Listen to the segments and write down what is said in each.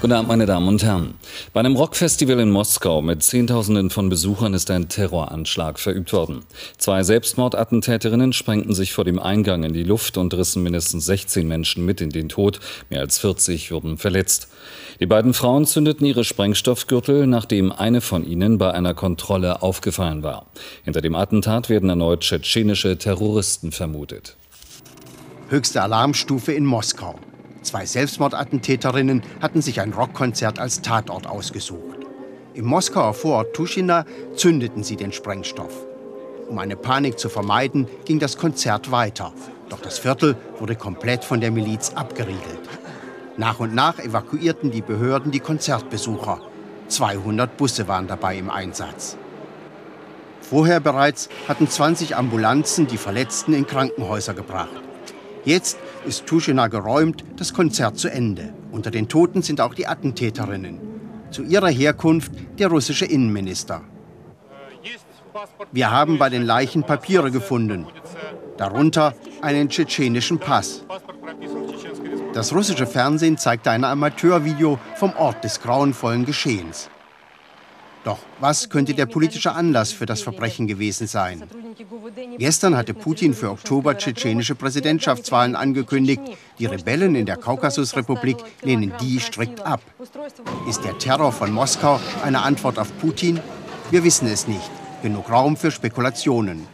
Guten Abend, meine Damen und Herren. Bei einem Rockfestival in Moskau mit Zehntausenden von Besuchern ist ein Terroranschlag verübt worden. Zwei Selbstmordattentäterinnen sprengten sich vor dem Eingang in die Luft und rissen mindestens 16 Menschen mit in den Tod. Mehr als 40 wurden verletzt. Die beiden Frauen zündeten ihre Sprengstoffgürtel, nachdem eine von ihnen bei einer Kontrolle aufgefallen war. Hinter dem Attentat werden erneut tschetschenische Terroristen vermutet. Höchste Alarmstufe in Moskau. Zwei Selbstmordattentäterinnen hatten sich ein Rockkonzert als Tatort ausgesucht. Im Moskauer Vorort Tuschina zündeten sie den Sprengstoff. Um eine Panik zu vermeiden, ging das Konzert weiter. Doch das Viertel wurde komplett von der Miliz abgeriegelt. Nach und nach evakuierten die Behörden die Konzertbesucher. 200 Busse waren dabei im Einsatz. Vorher bereits hatten 20 Ambulanzen die Verletzten in Krankenhäuser gebracht. Jetzt ist Tuschina geräumt, das Konzert zu Ende. Unter den Toten sind auch die Attentäterinnen. Zu ihrer Herkunft der russische Innenminister. Wir haben bei den Leichen Papiere gefunden, darunter einen tschetschenischen Pass. Das russische Fernsehen zeigte ein Amateurvideo vom Ort des grauenvollen Geschehens. Doch was könnte der politische Anlass für das Verbrechen gewesen sein? Gestern hatte Putin für Oktober tschetschenische Präsidentschaftswahlen angekündigt. Die Rebellen in der Kaukasusrepublik lehnen die strikt ab. Ist der Terror von Moskau eine Antwort auf Putin? Wir wissen es nicht. Genug Raum für Spekulationen.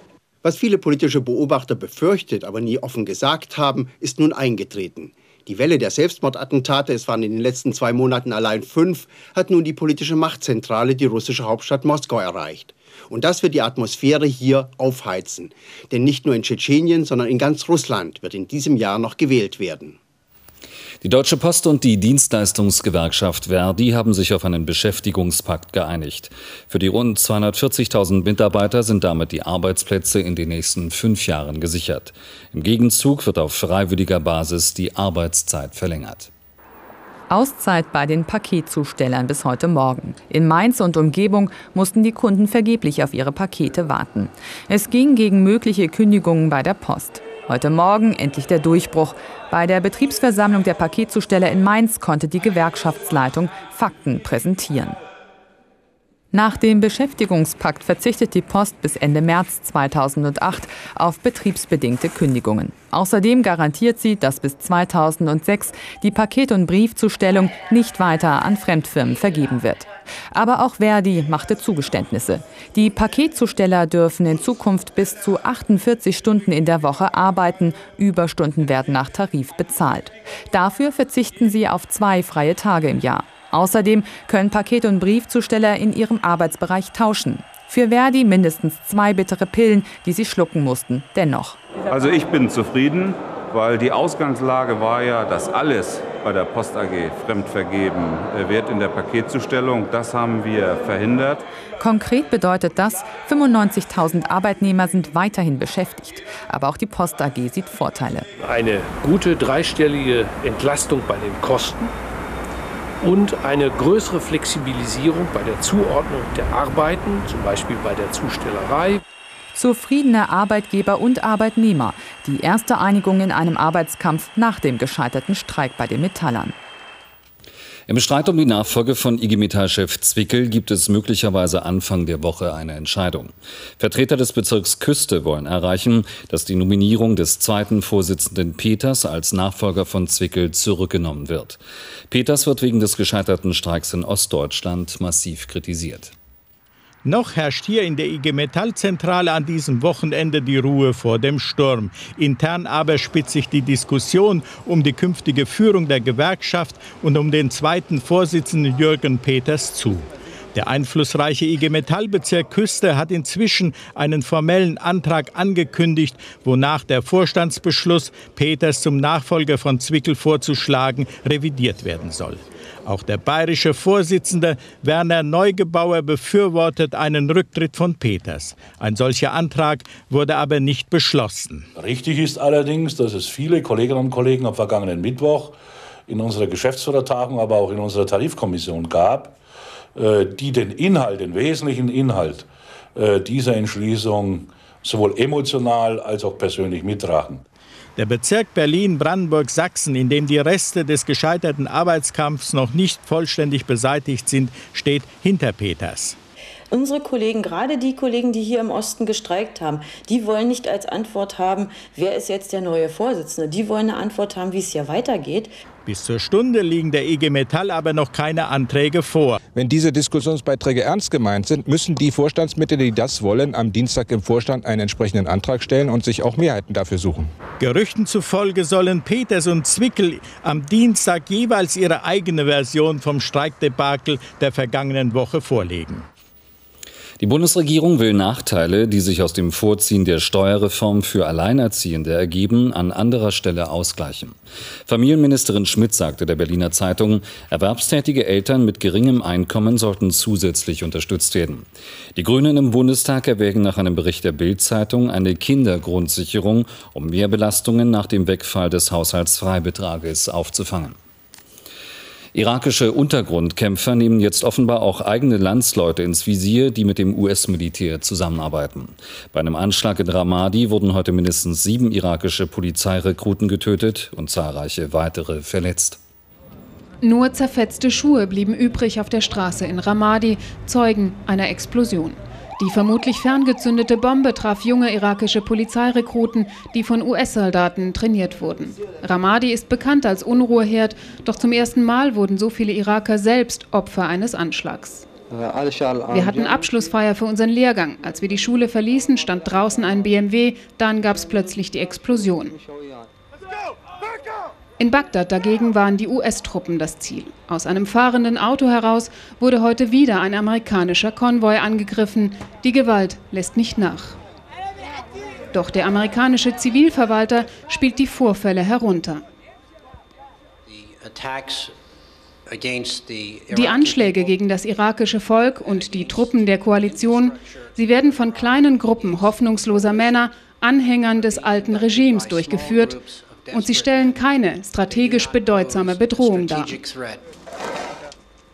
Was viele politische Beobachter befürchtet, aber nie offen gesagt haben, ist nun eingetreten. Die Welle der Selbstmordattentate, es waren in den letzten zwei Monaten allein fünf, hat nun die politische Machtzentrale, die russische Hauptstadt Moskau, erreicht. Und das wird die Atmosphäre hier aufheizen. Denn nicht nur in Tschetschenien, sondern in ganz Russland wird in diesem Jahr noch gewählt werden. Die Deutsche Post und die Dienstleistungsgewerkschaft Verdi haben sich auf einen Beschäftigungspakt geeinigt. Für die rund 240.000 Mitarbeiter sind damit die Arbeitsplätze in den nächsten fünf Jahren gesichert. Im Gegenzug wird auf freiwilliger Basis die Arbeitszeit verlängert. Auszeit bei den Paketzustellern bis heute Morgen. In Mainz und Umgebung mussten die Kunden vergeblich auf ihre Pakete warten. Es ging gegen mögliche Kündigungen bei der Post. Heute Morgen endlich der Durchbruch. Bei der Betriebsversammlung der Paketzusteller in Mainz konnte die Gewerkschaftsleitung Fakten präsentieren. Nach dem Beschäftigungspakt verzichtet die Post bis Ende März 2008 auf betriebsbedingte Kündigungen. Außerdem garantiert sie, dass bis 2006 die Paket- und Briefzustellung nicht weiter an Fremdfirmen vergeben wird. Aber auch Verdi machte Zugeständnisse. Die Paketzusteller dürfen in Zukunft bis zu 48 Stunden in der Woche arbeiten. Überstunden werden nach Tarif bezahlt. Dafür verzichten sie auf zwei freie Tage im Jahr. Außerdem können Paket- und Briefzusteller in ihrem Arbeitsbereich tauschen. Für Verdi mindestens zwei bittere Pillen, die sie schlucken mussten, dennoch. Also ich bin zufrieden, weil die Ausgangslage war ja, dass alles bei der Post AG fremdvergeben äh, wird in der Paketzustellung. Das haben wir verhindert. Konkret bedeutet das, 95.000 Arbeitnehmer sind weiterhin beschäftigt. Aber auch die Post AG sieht Vorteile. Eine gute dreistellige Entlastung bei den Kosten und eine größere Flexibilisierung bei der Zuordnung der Arbeiten, zum Beispiel bei der Zustellerei. Zufriedene Arbeitgeber und Arbeitnehmer. Die erste Einigung in einem Arbeitskampf nach dem gescheiterten Streik bei den Metallern. Im Streit um die Nachfolge von IG Metall-Chef Zwickel gibt es möglicherweise Anfang der Woche eine Entscheidung. Vertreter des Bezirks Küste wollen erreichen, dass die Nominierung des zweiten Vorsitzenden Peters als Nachfolger von Zwickel zurückgenommen wird. Peters wird wegen des gescheiterten Streiks in Ostdeutschland massiv kritisiert. Noch herrscht hier in der IG Metall-Zentrale an diesem Wochenende die Ruhe vor dem Sturm. Intern aber spitzt sich die Diskussion um die künftige Führung der Gewerkschaft und um den zweiten Vorsitzenden Jürgen Peters zu. Der einflussreiche IG Metallbezirk Küste hat inzwischen einen formellen Antrag angekündigt, wonach der Vorstandsbeschluss, Peters zum Nachfolger von Zwickel vorzuschlagen, revidiert werden soll. Auch der bayerische Vorsitzende Werner Neugebauer befürwortet einen Rücktritt von Peters. Ein solcher Antrag wurde aber nicht beschlossen. Richtig ist allerdings, dass es viele Kolleginnen und Kollegen am vergangenen Mittwoch in unserer Geschäftsführertagung, aber auch in unserer Tarifkommission gab, die den Inhalt, den wesentlichen Inhalt äh, dieser Entschließung sowohl emotional als auch persönlich mittragen. Der Bezirk Berlin-Brandenburg-Sachsen, in dem die Reste des gescheiterten Arbeitskampfs noch nicht vollständig beseitigt sind, steht hinter Peters. Unsere Kollegen, gerade die Kollegen, die hier im Osten gestreikt haben, die wollen nicht als Antwort haben, wer ist jetzt der neue Vorsitzende. Die wollen eine Antwort haben, wie es hier weitergeht. Bis zur Stunde liegen der IG Metall aber noch keine Anträge vor. Wenn diese Diskussionsbeiträge ernst gemeint sind, müssen die Vorstandsmitglieder, die das wollen, am Dienstag im Vorstand einen entsprechenden Antrag stellen und sich auch Mehrheiten dafür suchen. Gerüchten zufolge sollen Peters und Zwickel am Dienstag jeweils ihre eigene Version vom Streikdebakel der vergangenen Woche vorlegen. Die Bundesregierung will Nachteile, die sich aus dem Vorziehen der Steuerreform für Alleinerziehende ergeben, an anderer Stelle ausgleichen. Familienministerin Schmidt sagte der Berliner Zeitung, erwerbstätige Eltern mit geringem Einkommen sollten zusätzlich unterstützt werden. Die Grünen im Bundestag erwägen nach einem Bericht der Bild-Zeitung eine Kindergrundsicherung, um Mehrbelastungen nach dem Wegfall des Haushaltsfreibetrages aufzufangen. Irakische Untergrundkämpfer nehmen jetzt offenbar auch eigene Landsleute ins Visier, die mit dem US-Militär zusammenarbeiten. Bei einem Anschlag in Ramadi wurden heute mindestens sieben irakische Polizeirekruten getötet und zahlreiche weitere verletzt. Nur zerfetzte Schuhe blieben übrig auf der Straße in Ramadi, Zeugen einer Explosion. Die vermutlich ferngezündete Bombe traf junge irakische Polizeirekruten, die von US-Soldaten trainiert wurden. Ramadi ist bekannt als Unruheherd, doch zum ersten Mal wurden so viele Iraker selbst Opfer eines Anschlags. Wir hatten Abschlussfeier für unseren Lehrgang. Als wir die Schule verließen, stand draußen ein BMW, dann gab es plötzlich die Explosion. In Bagdad dagegen waren die US-Truppen das Ziel. Aus einem fahrenden Auto heraus wurde heute wieder ein amerikanischer Konvoi angegriffen. Die Gewalt lässt nicht nach. Doch der amerikanische Zivilverwalter spielt die Vorfälle herunter. Die Anschläge gegen das irakische Volk und die Truppen der Koalition, sie werden von kleinen Gruppen hoffnungsloser Männer, Anhängern des alten Regimes durchgeführt und sie stellen keine strategisch bedeutsame Bedrohung dar.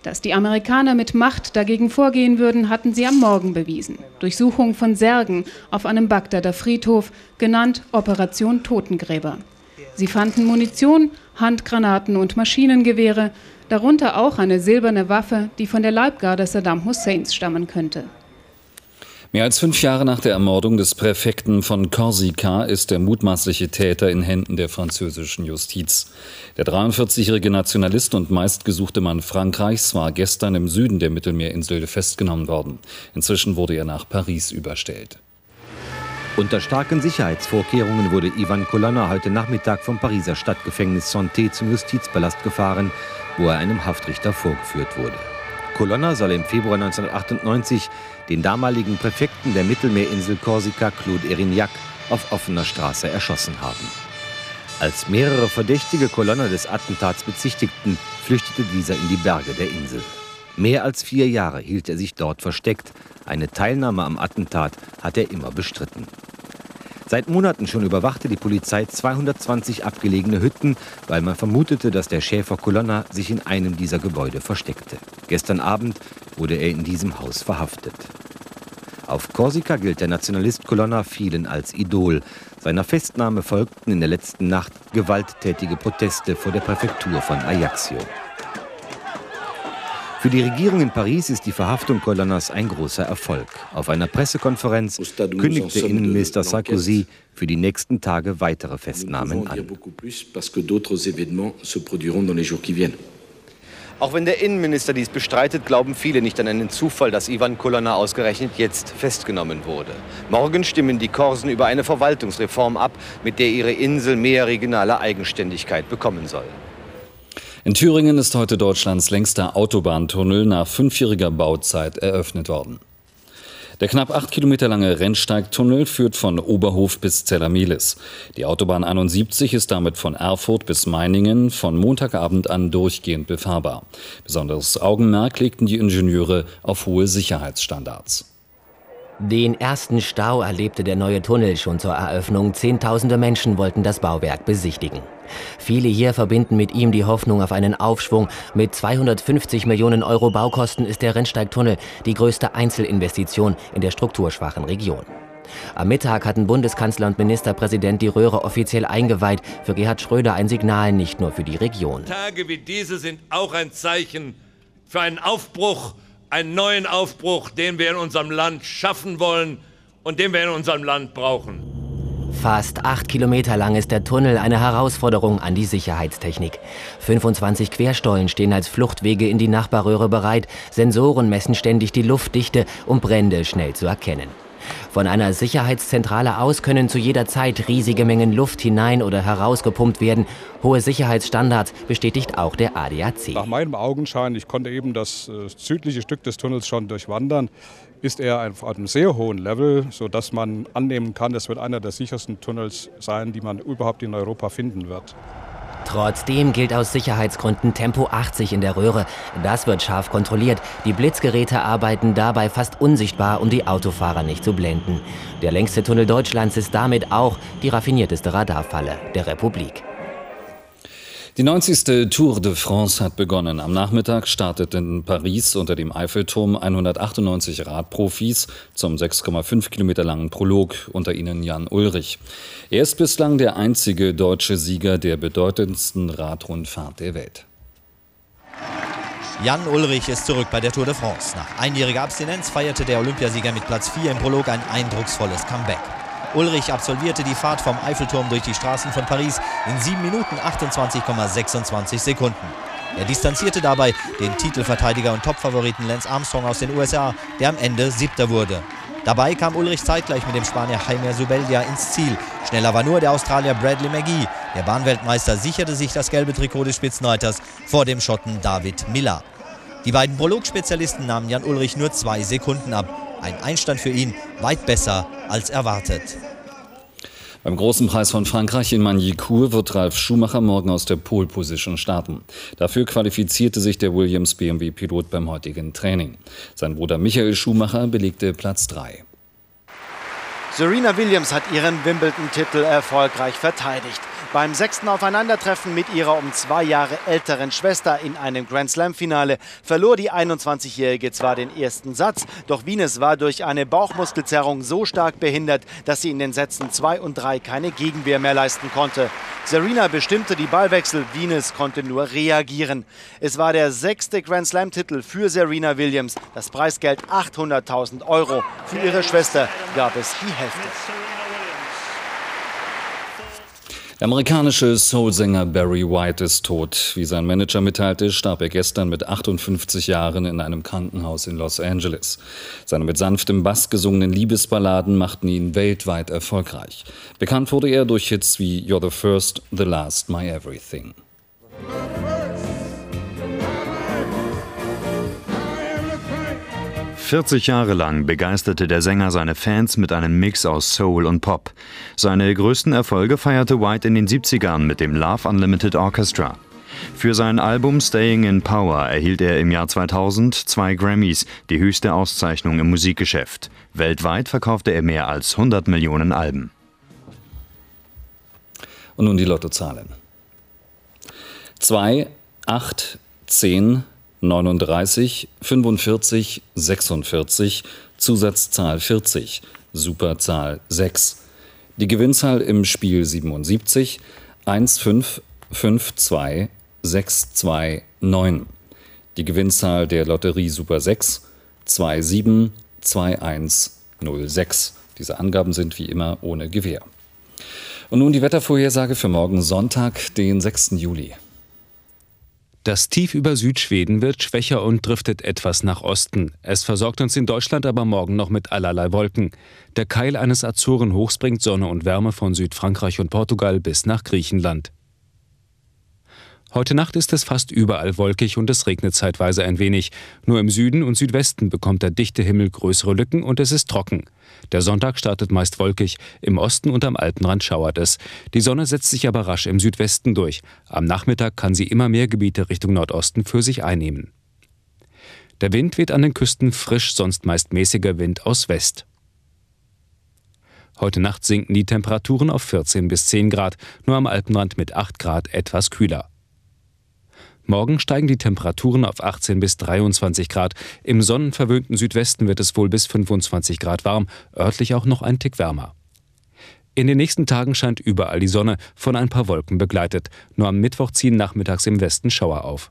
Dass die Amerikaner mit Macht dagegen vorgehen würden, hatten sie am Morgen bewiesen. Durchsuchung von Särgen auf einem Bagdader Friedhof, genannt Operation Totengräber. Sie fanden Munition, Handgranaten und Maschinengewehre, darunter auch eine silberne Waffe, die von der Leibgarde Saddam Husseins stammen könnte. Mehr als fünf Jahre nach der Ermordung des Präfekten von Korsika ist der mutmaßliche Täter in Händen der französischen Justiz. Der 43-jährige Nationalist und meistgesuchte Mann Frankreichs war gestern im Süden der Mittelmeerinsel festgenommen worden. Inzwischen wurde er nach Paris überstellt. Unter starken Sicherheitsvorkehrungen wurde Ivan Colonna heute Nachmittag vom Pariser Stadtgefängnis Santé zum Justizpalast gefahren, wo er einem Haftrichter vorgeführt wurde. Colonna soll im Februar 1998 den damaligen Präfekten der Mittelmeerinsel Korsika, Claude Erignac, auf offener Straße erschossen haben. Als mehrere verdächtige Colonna des Attentats bezichtigten, flüchtete dieser in die Berge der Insel. Mehr als vier Jahre hielt er sich dort versteckt. Eine Teilnahme am Attentat hat er immer bestritten. Seit Monaten schon überwachte die Polizei 220 abgelegene Hütten, weil man vermutete, dass der Schäfer Colonna sich in einem dieser Gebäude versteckte. Gestern Abend wurde er in diesem Haus verhaftet. Auf Korsika gilt der Nationalist Colonna vielen als Idol. Seiner Festnahme folgten in der letzten Nacht gewalttätige Proteste vor der Präfektur von Ajaccio. Für die Regierung in Paris ist die Verhaftung Colonnas ein großer Erfolg. Auf einer Pressekonferenz kündigte Innenminister Sarkozy für die nächsten Tage weitere Festnahmen an. Auch wenn der Innenminister dies bestreitet, glauben viele nicht an einen Zufall, dass Ivan Kolonna ausgerechnet jetzt festgenommen wurde. Morgen stimmen die Korsen über eine Verwaltungsreform ab, mit der ihre Insel mehr regionale Eigenständigkeit bekommen soll. In Thüringen ist heute Deutschlands längster Autobahntunnel nach fünfjähriger Bauzeit eröffnet worden. Der knapp acht Kilometer lange Rennsteigtunnel führt von Oberhof bis Zellermelis. Die Autobahn 71 ist damit von Erfurt bis Meiningen von Montagabend an durchgehend befahrbar. Besonderes Augenmerk legten die Ingenieure auf hohe Sicherheitsstandards. Den ersten Stau erlebte der neue Tunnel schon zur Eröffnung. Zehntausende Menschen wollten das Bauwerk besichtigen. Viele hier verbinden mit ihm die Hoffnung auf einen Aufschwung. Mit 250 Millionen Euro Baukosten ist der Rennsteigtunnel die größte Einzelinvestition in der strukturschwachen Region. Am Mittag hatten Bundeskanzler und Ministerpräsident die Röhre offiziell eingeweiht. Für Gerhard Schröder ein Signal nicht nur für die Region. Tage wie diese sind auch ein Zeichen für einen Aufbruch, einen neuen Aufbruch, den wir in unserem Land schaffen wollen und den wir in unserem Land brauchen. Fast acht Kilometer lang ist der Tunnel eine Herausforderung an die Sicherheitstechnik. 25 Querstollen stehen als Fluchtwege in die Nachbarröhre bereit. Sensoren messen ständig die Luftdichte, um Brände schnell zu erkennen. Von einer Sicherheitszentrale aus können zu jeder Zeit riesige Mengen Luft hinein oder herausgepumpt werden. Hohe Sicherheitsstandards bestätigt auch der ADAC. Nach meinem Augenschein, ich konnte eben das äh, südliche Stück des Tunnels schon durchwandern, ist er auf einem sehr hohen Level, sodass man annehmen kann, es wird einer der sichersten Tunnels sein, die man überhaupt in Europa finden wird. Trotzdem gilt aus Sicherheitsgründen Tempo 80 in der Röhre. Das wird scharf kontrolliert. Die Blitzgeräte arbeiten dabei fast unsichtbar, um die Autofahrer nicht zu blenden. Der längste Tunnel Deutschlands ist damit auch die raffinierteste Radarfalle der Republik. Die 90. Tour de France hat begonnen. Am Nachmittag startet in Paris unter dem Eiffelturm 198 Radprofis zum 6,5 Kilometer langen Prolog, unter ihnen Jan Ulrich. Er ist bislang der einzige deutsche Sieger der bedeutendsten Radrundfahrt der Welt. Jan Ulrich ist zurück bei der Tour de France. Nach einjähriger Abstinenz feierte der Olympiasieger mit Platz 4 im Prolog ein eindrucksvolles Comeback. Ulrich absolvierte die Fahrt vom Eiffelturm durch die Straßen von Paris in 7 Minuten 28,26 Sekunden. Er distanzierte dabei den Titelverteidiger und Topfavoriten Lance Armstrong aus den USA, der am Ende Siebter wurde. Dabei kam Ulrich zeitgleich mit dem Spanier Jaime Zubeldia ins Ziel. Schneller war nur der Australier Bradley McGee. Der Bahnweltmeister sicherte sich das gelbe Trikot des Spitzenreiters vor dem Schotten David Miller. Die beiden Prologspezialisten nahmen Jan Ulrich nur zwei Sekunden ab. Ein Einstand für ihn weit besser als erwartet. Beim großen Preis von Frankreich in Magny-Cours wird Ralf Schumacher morgen aus der Pole Position starten. Dafür qualifizierte sich der Williams BMW-Pilot beim heutigen Training. Sein Bruder Michael Schumacher belegte Platz 3. Serena Williams hat ihren Wimbledon-Titel erfolgreich verteidigt. Beim sechsten Aufeinandertreffen mit ihrer um zwei Jahre älteren Schwester in einem Grand Slam-Finale verlor die 21-Jährige zwar den ersten Satz, doch Wienes war durch eine Bauchmuskelzerrung so stark behindert, dass sie in den Sätzen 2 und 3 keine Gegenwehr mehr leisten konnte. Serena bestimmte die Ballwechsel, Wienes konnte nur reagieren. Es war der sechste Grand Slam-Titel für Serena Williams. Das Preisgeld 800.000 Euro. Für ihre Schwester gab es die Hälfte. Der amerikanische Soulsänger Barry White ist tot. Wie sein Manager mitteilte, starb er gestern mit 58 Jahren in einem Krankenhaus in Los Angeles. Seine mit sanftem Bass gesungenen Liebesballaden machten ihn weltweit erfolgreich. Bekannt wurde er durch Hits wie You're the First, The Last, My Everything. 40 Jahre lang begeisterte der Sänger seine Fans mit einem Mix aus Soul und Pop. Seine größten Erfolge feierte White in den 70ern mit dem Love Unlimited Orchestra. Für sein Album Staying in Power erhielt er im Jahr 2000 zwei Grammys, die höchste Auszeichnung im Musikgeschäft. Weltweit verkaufte er mehr als 100 Millionen Alben. Und nun die Lottozahlen. 2, 8, 10, 39, 45, 46, Zusatzzahl 40, Superzahl 6. Die Gewinnzahl im Spiel 77, 1552629. Die Gewinnzahl der Lotterie Super 6, 272106. Diese Angaben sind wie immer ohne Gewähr. Und nun die Wettervorhersage für morgen Sonntag, den 6. Juli. Das Tief über Südschweden wird schwächer und driftet etwas nach Osten. Es versorgt uns in Deutschland aber morgen noch mit allerlei Wolken. Der Keil eines Azorenhochs bringt Sonne und Wärme von Südfrankreich und Portugal bis nach Griechenland. Heute Nacht ist es fast überall wolkig und es regnet zeitweise ein wenig. Nur im Süden und Südwesten bekommt der dichte Himmel größere Lücken und es ist trocken. Der Sonntag startet meist wolkig, im Osten und am Alpenrand schauert es. Die Sonne setzt sich aber rasch im Südwesten durch. Am Nachmittag kann sie immer mehr Gebiete Richtung Nordosten für sich einnehmen. Der Wind weht an den Küsten frisch, sonst meist mäßiger Wind aus West. Heute Nacht sinken die Temperaturen auf 14 bis 10 Grad, nur am Alpenrand mit 8 Grad etwas kühler. Morgen steigen die Temperaturen auf 18 bis 23 Grad. Im sonnenverwöhnten Südwesten wird es wohl bis 25 Grad warm, örtlich auch noch ein Tick wärmer. In den nächsten Tagen scheint überall die Sonne, von ein paar Wolken begleitet. Nur am Mittwoch ziehen nachmittags im Westen Schauer auf.